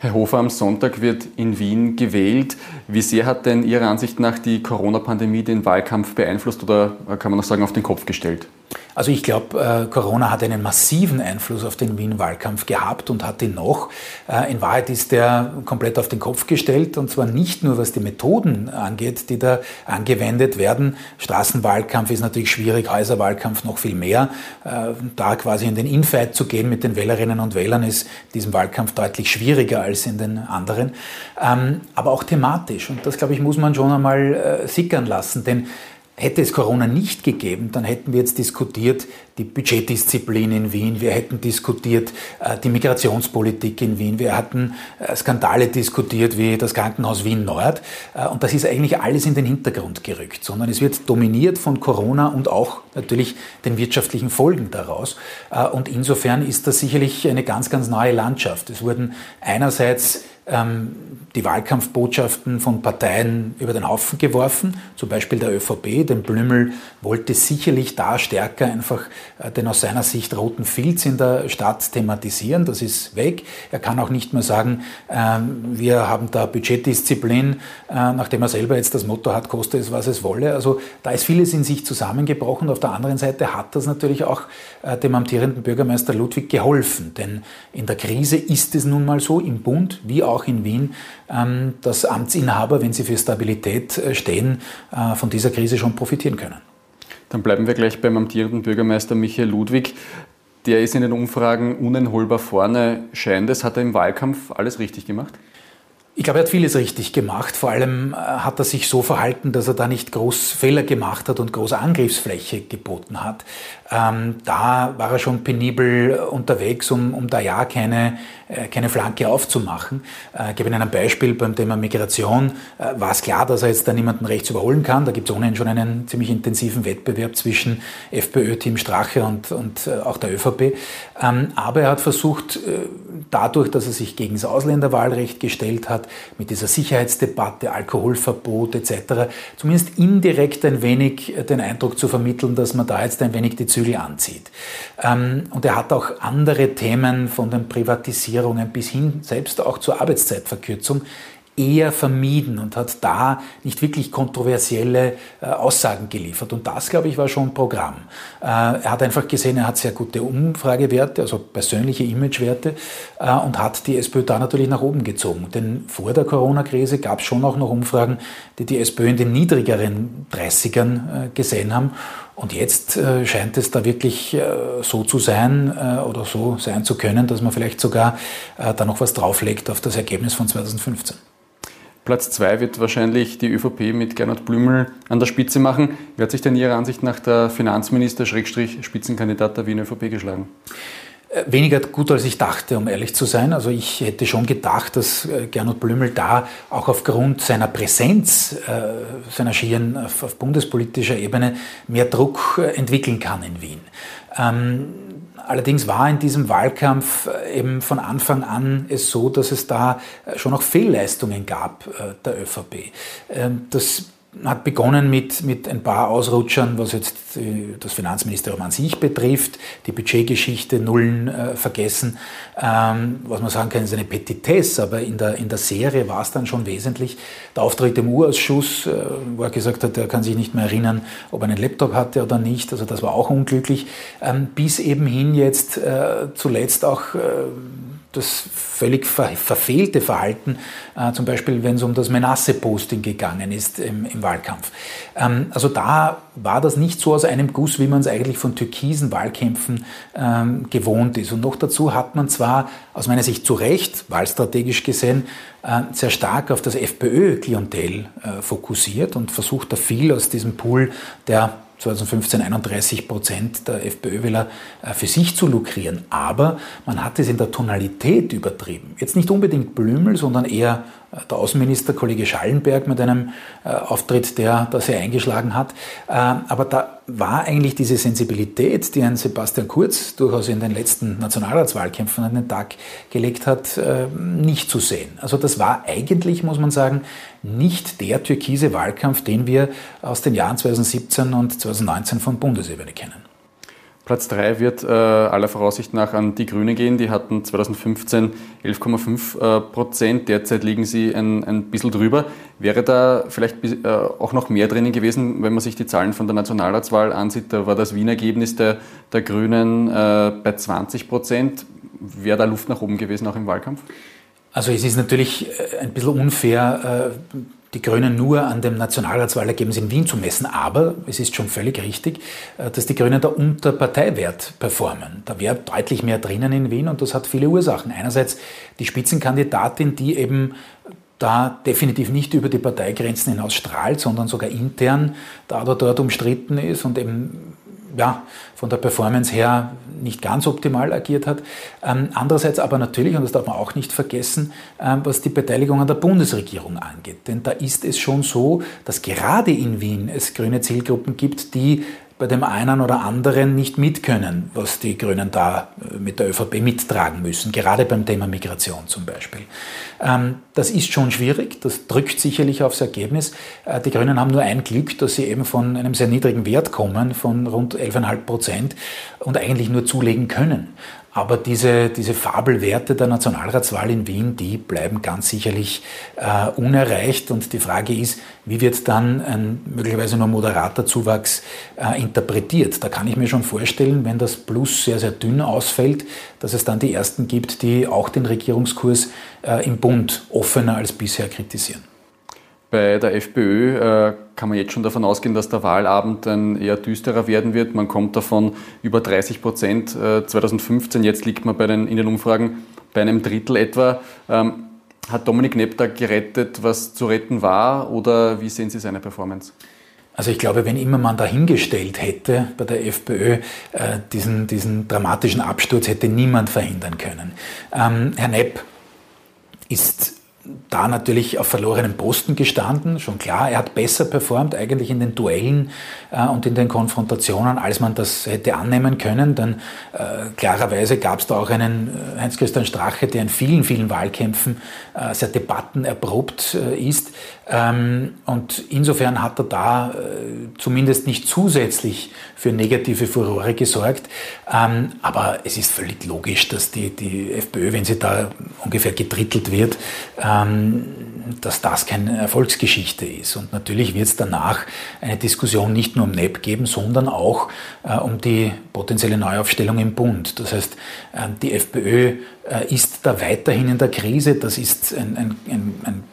Herr Hofer, am Sonntag wird in Wien gewählt. Wie sehr hat denn Ihrer Ansicht nach die Corona-Pandemie den Wahlkampf beeinflusst oder kann man noch sagen auf den Kopf gestellt? Also ich glaube, äh, Corona hat einen massiven Einfluss auf den Wien-Wahlkampf gehabt und hat ihn noch. Äh, in Wahrheit ist der komplett auf den Kopf gestellt und zwar nicht nur was die Methoden angeht, die da angewendet werden. Straßenwahlkampf ist natürlich schwierig, Häuserwahlkampf noch viel mehr. Äh, da quasi in den Infight zu gehen mit den Wählerinnen und Wählern ist diesem Wahlkampf deutlich schwieriger als in den anderen. Ähm, aber auch thematisch und das glaube ich muss man schon einmal äh, sickern lassen, denn Hätte es Corona nicht gegeben, dann hätten wir jetzt diskutiert die Budgetdisziplin in Wien, wir hätten diskutiert äh, die Migrationspolitik in Wien, wir hatten äh, Skandale diskutiert wie das Krankenhaus Wien Nord äh, und das ist eigentlich alles in den Hintergrund gerückt, sondern es wird dominiert von Corona und auch natürlich den wirtschaftlichen Folgen daraus. Und insofern ist das sicherlich eine ganz, ganz neue Landschaft. Es wurden einerseits die Wahlkampfbotschaften von Parteien über den Haufen geworfen, zum Beispiel der ÖVP. Denn Blümel wollte sicherlich da stärker einfach äh, den aus seiner Sicht roten Filz in der Stadt thematisieren. Das ist weg. Er kann auch nicht mehr sagen, ähm, wir haben da Budgetdisziplin, äh, nachdem er selber jetzt das Motto hat, koste es, was es wolle. Also da ist vieles in sich zusammengebrochen. Auf der anderen Seite hat das natürlich auch äh, dem amtierenden Bürgermeister Ludwig geholfen. Denn in der Krise ist es nun mal so, im Bund wie auch in Wien, ähm, dass Amtsinhaber, wenn sie für Stabilität stehen, von dieser Krise schon profitieren können. Dann bleiben wir gleich beim amtierenden Bürgermeister Michael Ludwig. Der ist in den Umfragen uneinholbar vorne. Scheint es, hat er im Wahlkampf alles richtig gemacht? Ich glaube, er hat vieles richtig gemacht. Vor allem äh, hat er sich so verhalten, dass er da nicht groß Fehler gemacht hat und große Angriffsfläche geboten hat. Ähm, da war er schon penibel unterwegs, um, um da ja keine, äh, keine Flanke aufzumachen. Äh, ich gebe Ihnen ein Beispiel beim Thema Migration. Äh, war es klar, dass er jetzt da niemanden rechts überholen kann. Da gibt es ohnehin schon einen ziemlich intensiven Wettbewerb zwischen FPÖ-Team Strache und, und äh, auch der ÖVP. Ähm, aber er hat versucht, äh, dadurch, dass er sich gegen das Ausländerwahlrecht gestellt hat, mit dieser Sicherheitsdebatte, Alkoholverbot etc., zumindest indirekt ein wenig den Eindruck zu vermitteln, dass man da jetzt ein wenig die Zügel anzieht. Ähm, und er hat auch andere Themen von den Privatisierungen bis hin selbst auch zur Arbeitszeitverkürzung eher vermieden und hat da nicht wirklich kontroversielle äh, Aussagen geliefert. Und das, glaube ich, war schon Programm. Äh, er hat einfach gesehen, er hat sehr gute Umfragewerte, also persönliche Imagewerte äh, und hat die SPÖ da natürlich nach oben gezogen. Denn vor der Corona-Krise gab es schon auch noch Umfragen, die die SPÖ in den niedrigeren 30ern äh, gesehen haben. Und jetzt äh, scheint es da wirklich äh, so zu sein oder so sein zu können, dass man vielleicht sogar da noch was drauflegt auf das Ergebnis von 2015. Platz zwei wird wahrscheinlich die ÖVP mit Gernot Blümel an der Spitze machen. Wie hat sich denn Ihrer Ansicht nach der Finanzminister Spitzenkandidat der Wien ÖVP geschlagen? Äh, weniger gut, als ich dachte, um ehrlich zu sein. Also ich hätte schon gedacht, dass äh, Gernot Blümel da auch aufgrund seiner Präsenz, äh, seiner Schieren auf, auf bundespolitischer Ebene mehr Druck entwickeln kann in Wien. Allerdings war in diesem Wahlkampf äh, eben von Anfang an es so, dass es da äh, schon auch Fehlleistungen gab äh, der ÖVP. Ähm, das hat begonnen mit, mit ein paar Ausrutschern, was jetzt das Finanzministerium an sich betrifft, die Budgetgeschichte, Nullen äh, vergessen. Ähm, was man sagen kann, ist eine Petitesse, aber in der, in der Serie war es dann schon wesentlich. Der Auftritt im U-Ausschuss, äh, wo er gesagt hat, er kann sich nicht mehr erinnern, ob er einen Laptop hatte oder nicht, also das war auch unglücklich. Ähm, bis eben hin jetzt äh, zuletzt auch äh, das völlig ver verfehlte Verhalten, äh, zum Beispiel wenn es um das Menasse-Posting gegangen ist im, im Wahlkampf. Ähm, also da war das nicht so aus einem Guss, wie man es eigentlich von türkisen Wahlkämpfen ähm, gewohnt ist. Und noch dazu hat man zwar aus meiner Sicht zu Recht, wahlstrategisch gesehen, äh, sehr stark auf das FPÖ-Klientel äh, fokussiert und versucht da viel aus diesem Pool der 2015 31 Prozent der FPÖ-Wähler äh, für sich zu lukrieren. Aber man hat es in der Tonalität übertrieben. Jetzt nicht unbedingt Blümel, sondern eher der Außenminister, Kollege Schallenberg, mit einem äh, Auftritt, der da sehr eingeschlagen hat. Äh, aber da war eigentlich diese Sensibilität, die ein Sebastian Kurz durchaus in den letzten Nationalratswahlkämpfen an den Tag gelegt hat, äh, nicht zu sehen. Also das war eigentlich, muss man sagen, nicht der türkise Wahlkampf, den wir aus den Jahren 2017 und 2019 von Bundesebene kennen. Platz 3 wird äh, aller Voraussicht nach an die Grünen gehen. Die hatten 2015 11,5 äh, Prozent. Derzeit liegen sie ein, ein bisschen drüber. Wäre da vielleicht äh, auch noch mehr drinnen gewesen, wenn man sich die Zahlen von der Nationalratswahl ansieht? Da war das Wienergebnis der, der Grünen äh, bei 20 Prozent. Wäre da Luft nach oben gewesen, auch im Wahlkampf? Also es ist natürlich äh, ein bisschen unfair, äh, die Grünen nur an dem Nationalratswahlergebnis in Wien zu messen. Aber es ist schon völlig richtig, äh, dass die Grünen da unter Parteiwert performen. Da wäre deutlich mehr drinnen in Wien und das hat viele Ursachen. Einerseits die Spitzenkandidatin, die eben da definitiv nicht über die Parteigrenzen hinaus strahlt, sondern sogar intern da oder dort umstritten ist und eben ja, von der Performance her nicht ganz optimal agiert hat. Ähm, andererseits aber natürlich, und das darf man auch nicht vergessen, ähm, was die Beteiligung an der Bundesregierung angeht. Denn da ist es schon so, dass gerade in Wien es grüne Zielgruppen gibt, die bei dem einen oder anderen nicht mitkönnen, was die Grünen da äh, mit der ÖVP mittragen müssen, gerade beim Thema Migration zum Beispiel. Ähm, das ist schon schwierig, das drückt sicherlich aufs Ergebnis. Äh, die Grünen haben nur ein Glück, dass sie eben von einem sehr niedrigen Wert kommen, von rund 11,5 Prozent und eigentlich nur zulegen können. Aber diese, diese Fabelwerte der Nationalratswahl in Wien, die bleiben ganz sicherlich äh, unerreicht. Und die Frage ist, wie wird dann ein möglicherweise nur moderater Zuwachs äh, interpretiert? Da kann ich mir schon vorstellen, wenn das Plus sehr, sehr dünn ausfällt, dass es dann die Ersten gibt, die auch den Regierungskurs äh, im Bund offener als bisher kritisieren. Bei der FPÖ äh, kann man jetzt schon davon ausgehen, dass der Wahlabend ein eher düsterer werden wird. Man kommt davon über 30 Prozent äh, 2015. Jetzt liegt man bei den, in den Umfragen bei einem Drittel etwa. Ähm, hat Dominik Nepp da gerettet, was zu retten war? Oder wie sehen Sie seine Performance? Also ich glaube, wenn immer man dahingestellt hätte bei der FPÖ, äh, diesen, diesen dramatischen Absturz hätte niemand verhindern können. Ähm, Herr Nepp ist da natürlich auf verlorenen Posten gestanden, schon klar. Er hat besser performt eigentlich in den Duellen äh, und in den Konfrontationen, als man das hätte annehmen können. Denn äh, klarerweise gab es da auch einen äh, Heinz-Christian Strache, der in vielen, vielen Wahlkämpfen äh, sehr debattenerprobt äh, ist. Ähm, und insofern hat er da äh, zumindest nicht zusätzlich für negative Furore gesorgt. Ähm, aber es ist völlig logisch, dass die, die FPÖ, wenn sie da ungefähr gedrittelt wird, ähm, dass das keine Erfolgsgeschichte ist. Und natürlich wird es danach eine Diskussion nicht nur um NEP geben, sondern auch äh, um die potenzielle Neuaufstellung im Bund. Das heißt, äh, die FPÖ äh, ist da weiterhin in der Krise. Das ist ein, ein, ein, ein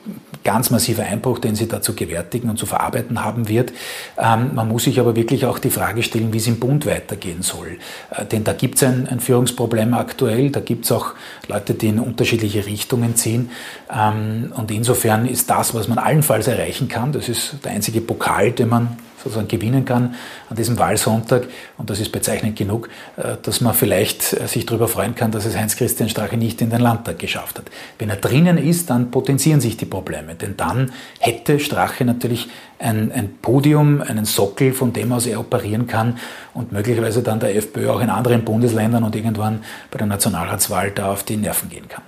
ganz massiver Einbruch, den sie da zu gewärtigen und zu verarbeiten haben wird. Ähm, man muss sich aber wirklich auch die Frage stellen, wie es im Bund weitergehen soll. Äh, denn da gibt es ein, Führungsproblem aktuell, da gibt es auch Leute, die in unterschiedliche Richtungen ziehen. Ähm, und insofern ist das, was man allenfalls erreichen kann, das ist der einzige Pokal, den man sozusagen gewinnen kann an diesem Wahlsonntag. Und das ist bezeichnend genug, äh, dass man vielleicht äh, sich darüber freuen kann, dass es Heinz-Christian Strache nicht in den Landtag geschafft hat. Wenn er drinnen ist, dann potenzieren sich die Probleme. Denn dann hätte Strache natürlich ein, ein Podium, einen Sockel, von dem aus er operieren kann und möglicherweise dann der FPÖ auch in anderen Bundesländern und irgendwann bei der Nationalratswahl da auf die Nerven gehen kann.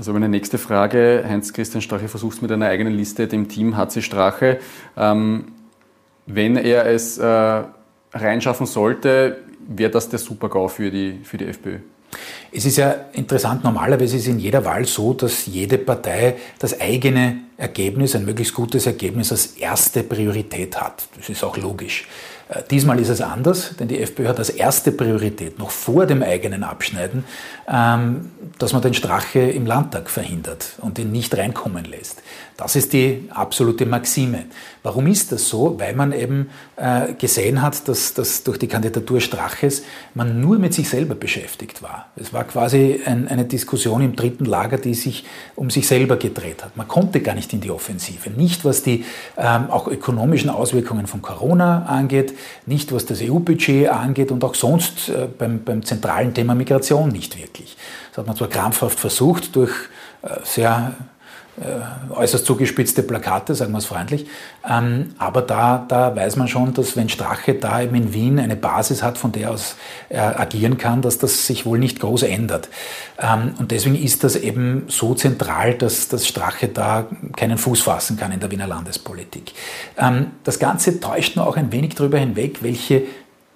Also meine nächste Frage, Heinz-Christian Strache versucht es mit einer eigenen Liste, dem Team HC Strache. Ähm, wenn er es äh, reinschaffen sollte, wäre das der Super-GAU für die, für die FPÖ. Es ist ja interessant, normalerweise ist in jeder Wahl so, dass jede Partei das eigene Ergebnis, ein möglichst gutes Ergebnis als erste Priorität hat. Das ist auch logisch. Äh, diesmal ist es anders, denn die FPÖ hat als erste Priorität, noch vor dem eigenen Abschneiden, ähm, dass man den Strache im Landtag verhindert und ihn nicht reinkommen lässt. Das ist die absolute Maxime. Warum ist das so? Weil man eben äh, gesehen hat, dass, dass durch die Kandidatur Straches man nur mit sich selber beschäftigt war. Es war quasi ein, eine Diskussion im dritten Lager, die sich um sich selber gedreht hat. Man konnte gar nicht in die Offensive. Nicht was die ähm, auch ökonomischen Auswirkungen von Corona angeht, nicht was das EU-Budget angeht und auch sonst äh, beim, beim zentralen Thema Migration nicht wirklich. Das hat man zwar krampfhaft versucht durch äh, sehr äußerst zugespitzte Plakate, sagen wir es freundlich. Ähm, aber da, da weiß man schon, dass wenn Strache da eben in Wien eine Basis hat, von der aus er agieren kann, dass das sich wohl nicht groß ändert. Ähm, und deswegen ist das eben so zentral, dass, dass Strache da keinen Fuß fassen kann in der Wiener Landespolitik. Ähm, das Ganze täuscht nur auch ein wenig darüber hinweg, welche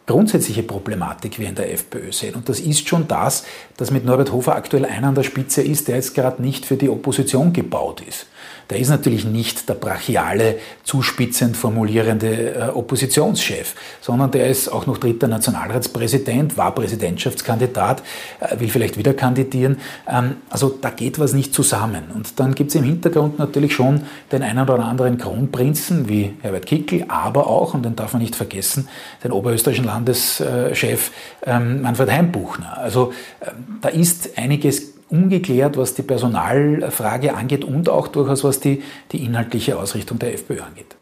grundsätzliche Problematik wir in der FPÖ sehen. Und das ist schon das, dass mit Norbert Hofer aktuell einer an der Spitze ist, der jetzt gerade nicht für die Opposition gebaut ist der ist natürlich nicht der brachiale, zuspitzend formulierende äh, Oppositionschef, sondern der ist auch noch dritter Nationalratspräsident, war Präsidentschaftskandidat, äh, will vielleicht wieder kandidieren. Ähm, also da geht was nicht zusammen. Und dann gibt es im Hintergrund natürlich schon den einen oder anderen Kronprinzen wie Herbert Kickl, aber auch, und den darf man nicht vergessen, den oberösterreichischen Landeschef ähm, Manfred Heimbuchner. Also ähm, da ist einiges ungeklärt, was die Personalfrage angeht und auch durchaus was die, die inhaltliche Ausrichtung der FPÖ angeht.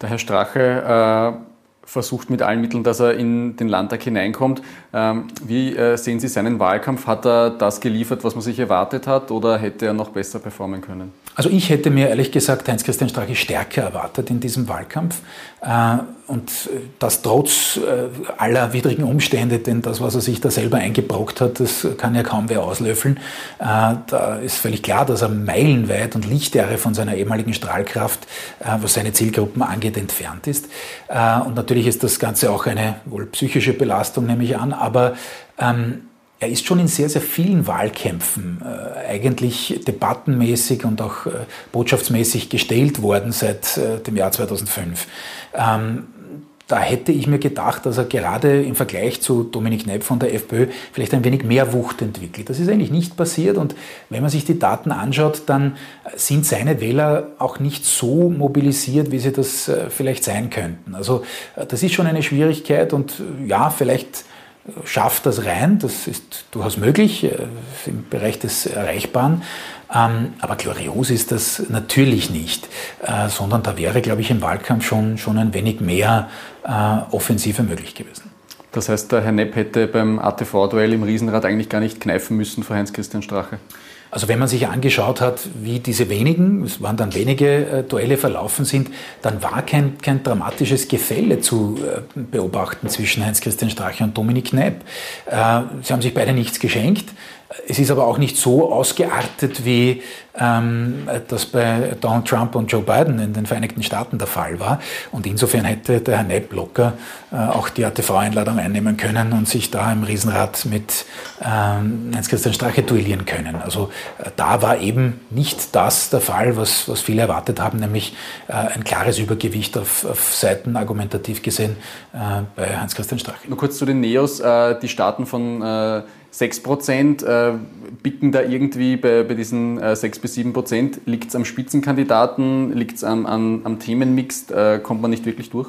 Der Herr Strache äh, versucht mit allen Mitteln, dass er in den Landtag hineinkommt. Ähm, wie äh, sehen Sie seinen Wahlkampf? Hat er das geliefert, was man sich erwartet hat, oder hätte er noch besser performen können? Also ich hätte mir ehrlich gesagt Heinz-Christian Strache stärker erwartet in diesem Wahlkampf. Äh, und das trotz äh, aller widrigen Umstände, denn das, was er sich da selber eingebrockt hat, das kann ja kaum wer auslöffeln. Da ist völlig klar, dass er meilenweit und Lichtjahre von seiner ehemaligen Strahlkraft, was seine Zielgruppen angeht, entfernt ist. Und natürlich ist das Ganze auch eine wohl psychische Belastung, nehme ich an, aber ähm, er ist schon in sehr, sehr vielen Wahlkämpfen äh, eigentlich debattenmäßig und auch äh, botschaftsmäßig gestellt worden seit äh, dem Jahr 2005. Ähm, da hätte ich mir gedacht, dass er gerade im Vergleich zu Dominik Nepp von der FPÖ vielleicht ein wenig mehr Wucht entwickelt. Das ist eigentlich nicht passiert und wenn man sich die Daten anschaut, dann sind seine Wähler auch nicht so mobilisiert, wie sie das äh, vielleicht sein könnten. Also äh, das ist schon eine Schwierigkeit und äh, ja, vielleicht schafft das rein, das ist durchaus möglich im Bereich des Erreichbaren. Ähm, aber glorios ist das natürlich nicht, äh, sondern da wäre, glaube ich, im Wahlkampf schon, schon ein wenig mehr äh, Offensive möglich gewesen. Das heißt, der Herr Nepp hätte beim ATV-Duell im Riesenrad eigentlich gar nicht kneifen müssen vor Heinz-Christian Strache? Also wenn man sich angeschaut hat, wie diese wenigen, es waren dann wenige äh, Duelle verlaufen sind, dann war kein, kein dramatisches Gefälle zu äh, beobachten zwischen Heinz-Christian Strache und Dominik Kneip. Äh, sie haben sich beide nichts geschenkt. Es ist aber auch nicht so ausgeartet, wie ähm, das bei Donald Trump und Joe Biden in den Vereinigten Staaten der Fall war. Und insofern hätte der Herr Nepp locker äh, auch die ATV-Einladung einnehmen können und sich da im Riesenrad mit ähm, Heinz-Christian Strache duellieren können. Also äh, da war eben nicht das der Fall, was, was viele erwartet haben, nämlich äh, ein klares Übergewicht auf, auf Seiten argumentativ gesehen äh, bei Heinz-Christian Strache. Nur kurz zu den Neos. Äh, die Staaten von äh, 6 Prozent äh, bicken da irgendwie bei, bei diesen äh, 6 bis 7 Prozent. Liegt es am Spitzenkandidaten, liegt es am, am, am, Themenmix, äh, kommt man nicht wirklich durch?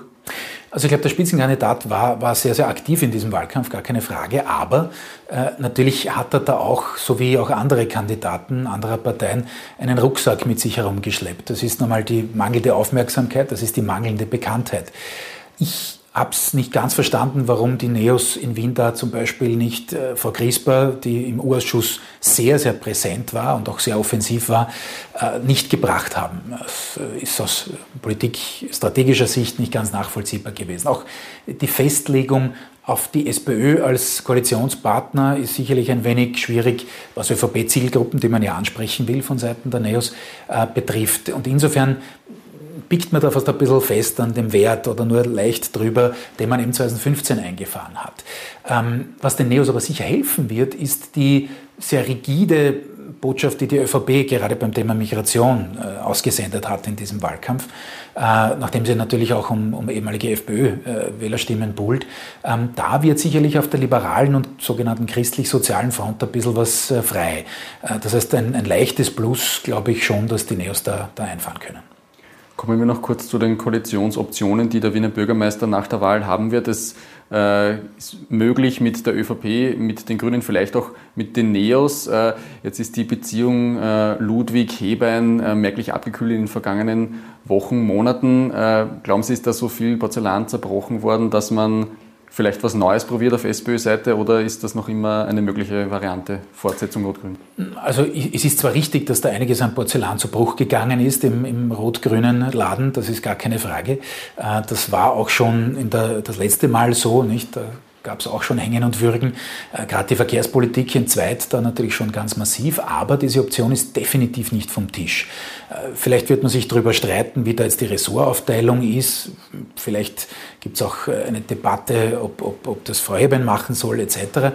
Also ich glaube, der Spitzenkandidat war, war sehr, sehr aktiv in diesem Wahlkampf, gar keine Frage. Aber äh, natürlich hat er da auch, so wie auch andere Kandidaten anderer Parteien, einen Rucksack mit sich herumgeschleppt. Das ist nochmal die mangelnde Aufmerksamkeit, das ist die mangelnde Bekanntheit. Ich es nicht ganz verstanden, warum die Neos in Wien da zum Beispiel nicht äh, Frau Griesper, die im U-Ausschuss sehr, sehr präsent war und auch sehr offensiv war, äh, nicht gebracht haben. Das äh, ist aus politikstrategischer Sicht nicht ganz nachvollziehbar gewesen. Auch die Festlegung auf die SPÖ als Koalitionspartner ist sicherlich ein wenig schwierig, was ÖVP-Zielgruppen, die man ja ansprechen will von Seiten der NEOS, äh, betrifft. Und insofern biegt man da fast ein bisschen fest an dem Wert oder nur leicht drüber, den man eben 2015 eingefahren hat. Ähm, was den Neos aber sicher helfen wird, ist die sehr rigide Botschaft, die die ÖVP gerade beim Thema Migration äh, ausgesendet hat in diesem Wahlkampf, äh, nachdem sie natürlich auch um, um ehemalige FPÖ-Wählerstimmen äh, buhlt. Ähm, da wird sicherlich auf der liberalen und sogenannten christlich-sozialen Front ein bisschen was äh, frei. Äh, das heißt, ein, ein leichtes Plus, glaube ich schon, dass die Neos da, da einfahren können. Kommen wir noch kurz zu den Koalitionsoptionen, die der Wiener Bürgermeister nach der Wahl haben wird. Es äh, ist möglich mit der ÖVP, mit den Grünen, vielleicht auch mit den Neos. Äh, jetzt ist die Beziehung äh, Ludwig-Hebein äh, merklich abgekühlt in den vergangenen Wochen, Monaten. Äh, glauben Sie, ist da so viel Porzellan zerbrochen worden, dass man vielleicht was Neues probiert auf SPÖ-Seite oder ist das noch immer eine mögliche Variante, Fortsetzung Rot-Grün? Also es ist zwar richtig, dass da einiges an Porzellan zu Bruch gegangen ist im, im rot-grünen Laden, das ist gar keine Frage. Äh, das war auch schon der, das letzte Mal so, nicht? Da gab es auch schon Hängen und Würgen. Äh, Gerade die Verkehrspolitik entzweit da natürlich schon ganz massiv, aber diese Option ist definitiv nicht vom Tisch. Äh, vielleicht wird man sich darüber streiten, wie da jetzt die Ressortaufteilung ist. Vielleicht gibt es auch äh, eine Debatte, ob, ob, ob das Feuerwehren machen soll etc.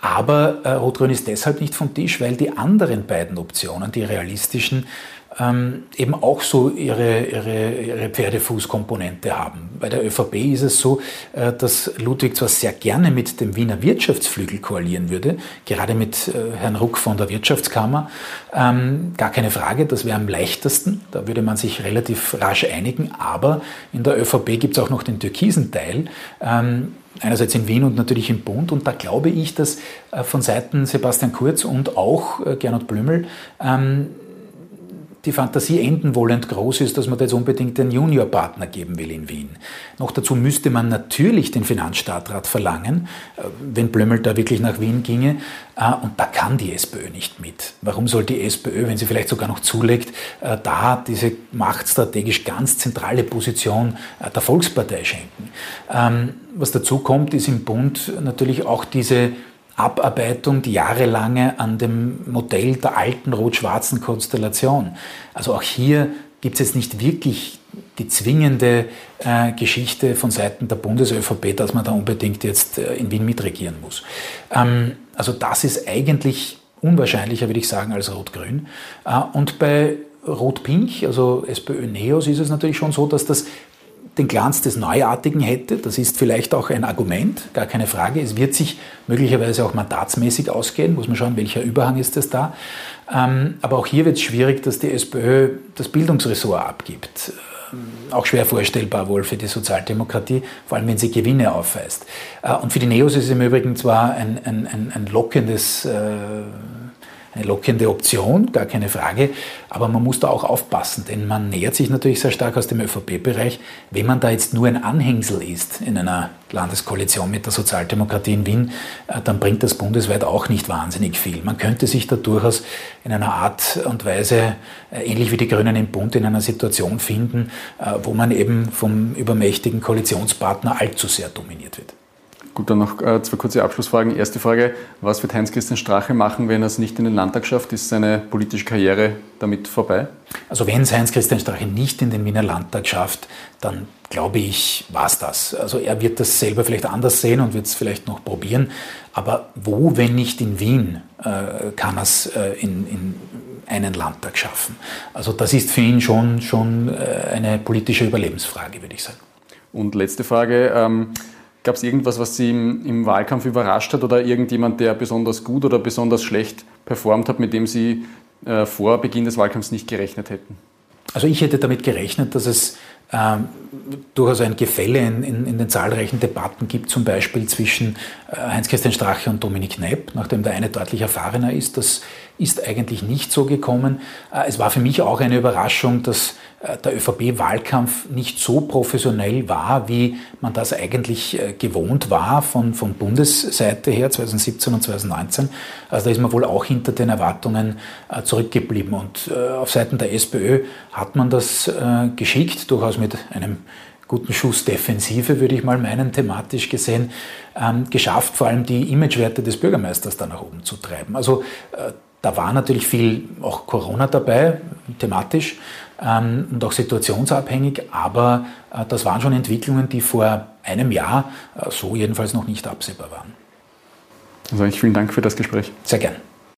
Aber äh, Rot-Grün ist deshalb nicht vom Tisch, weil die anderen beiden Optionen, die realistischen, ähm, eben auch so ihre, ihre, ihre Pferdefußkomponente haben. Bei der ÖVP ist es so, äh, dass Ludwig zwar sehr gerne mit dem Wiener Wirtschaftsflügel koalieren würde, gerade mit äh, Herrn Ruck von der Wirtschaftskammer, ähm, gar keine Frage, das wäre am leichtesten, da würde man sich relativ rasch einigen, aber in der ÖVP gibt es auch noch den türkisen Teil, ähm, einerseits in Wien und natürlich im Bund. Und da glaube ich, dass äh, von Seiten Sebastian Kurz und auch Gernot Blümel die Fantasie enden wollend groß ist, dass man da jetzt unbedingt einen Juniorpartner geben will in Wien. Noch dazu müsste man natürlich den Finanzstaatrat verlangen, äh, wenn Blömmel da wirklich nach Wien ginge. Äh, und da kann die SPÖ nicht mit. Warum soll die SPÖ, wenn sie vielleicht sogar noch zulegt, äh, da diese machtstrategisch ganz zentrale Position der Volkspartei schenken? Ähm, was dazu kommt, ist im Bund natürlich auch diese Abarbeitung, die jahrelange an dem Modell der alten rot-schwarzen Konstellation. Also auch hier gibt es jetzt nicht wirklich die zwingende äh, Geschichte von Seiten der Bundes-ÖVP, dass man da unbedingt jetzt äh, in Wien mitregieren muss. Ähm, also das ist eigentlich unwahrscheinlicher, würde ich sagen, als Rot-Grün. Äh, und bei Rot-Pink, also SPÖ-Neos, ist es natürlich schon so, dass das den Glanz des Neuartigen hätte. Das ist vielleicht auch ein Argument, gar keine Frage. Es wird sich möglicherweise auch mandatsmäßig ausgehen, muss man schauen, welcher Überhang ist es da. Ähm, aber auch hier wird es schwierig, dass die SPÖ das Bildungsressort abgibt. Ähm, auch schwer vorstellbar wohl für die Sozialdemokratie, vor allem wenn sie Gewinne aufweist. Äh, und für die Neos ist es im Übrigen zwar ein, ein, ein, ein lockendes äh, eine lockende Option, gar keine Frage. Aber man muss da auch aufpassen, denn man nähert sich natürlich sehr stark aus dem ÖVP-Bereich. Wenn man da jetzt nur ein Anhängsel ist in einer Landeskoalition mit der Sozialdemokratie in Wien, äh, dann bringt das bundesweit auch nicht wahnsinnig viel. Man könnte sich da durchaus in einer Art und Weise, äh, ähnlich wie die Grünen im Bund, in einer Situation finden, äh, wo man eben vom übermächtigen Koalitionspartner allzu sehr dominiert wird. Gut, dann noch äh, zwei kurze Abschlussfragen. Erste Frage, was wird Heinz-Christian Strache machen, wenn er es nicht in den Landtag schafft? Ist seine politische Karriere damit vorbei? Also wenn es Heinz-Christian Strache nicht in den Wiener Landtag schafft, dann glaube ich, war es das. Also er wird das selber vielleicht anders sehen und wird es vielleicht noch probieren. Aber wo, wenn nicht in Wien, äh, kann er es äh, in, in einen Landtag schaffen? Also das ist für ihn schon, schon eine politische Überlebensfrage, würde ich sagen. Und letzte Frage. Ähm Gab es irgendwas, was Sie im, im, Wahlkampf überrascht hat oder irgendjemand, der besonders gut oder besonders schlecht performt hat, mit dem Sie äh, vor Beginn des Wahlkampfs nicht gerechnet hätten? Also ich hätte damit gerechnet, dass es ähm, durchaus ein Gefälle in, in, in, den zahlreichen Debatten gibt, zum Beispiel zwischen äh, Heinz-Christian Strache und Dominik Knepp, nachdem der eine deutlich erfahrener ist. Das ist eigentlich nicht so gekommen. Äh, es war für mich auch eine Überraschung, dass äh, der ÖVP-Wahlkampf nicht so professionell war, wie man das eigentlich äh, gewohnt war von, von Bundesseite her 2017 und 2019. Also da ist man wohl auch hinter den Erwartungen zurückgeblieben. Und auf Seiten der SPÖ hat man das geschickt, durchaus mit einem guten Schuss Defensive, würde ich mal meinen, thematisch gesehen, ähm, geschafft, vor allem die Imagewerte des Bürgermeisters da nach oben zu treiben. Also da war natürlich viel auch Corona dabei, thematisch ähm, und auch situationsabhängig, aber äh, das waren schon Entwicklungen, die vor einem Jahr äh, so jedenfalls noch nicht absehbar waren. Also ich vielen Dank für das Gespräch. Sehr gern.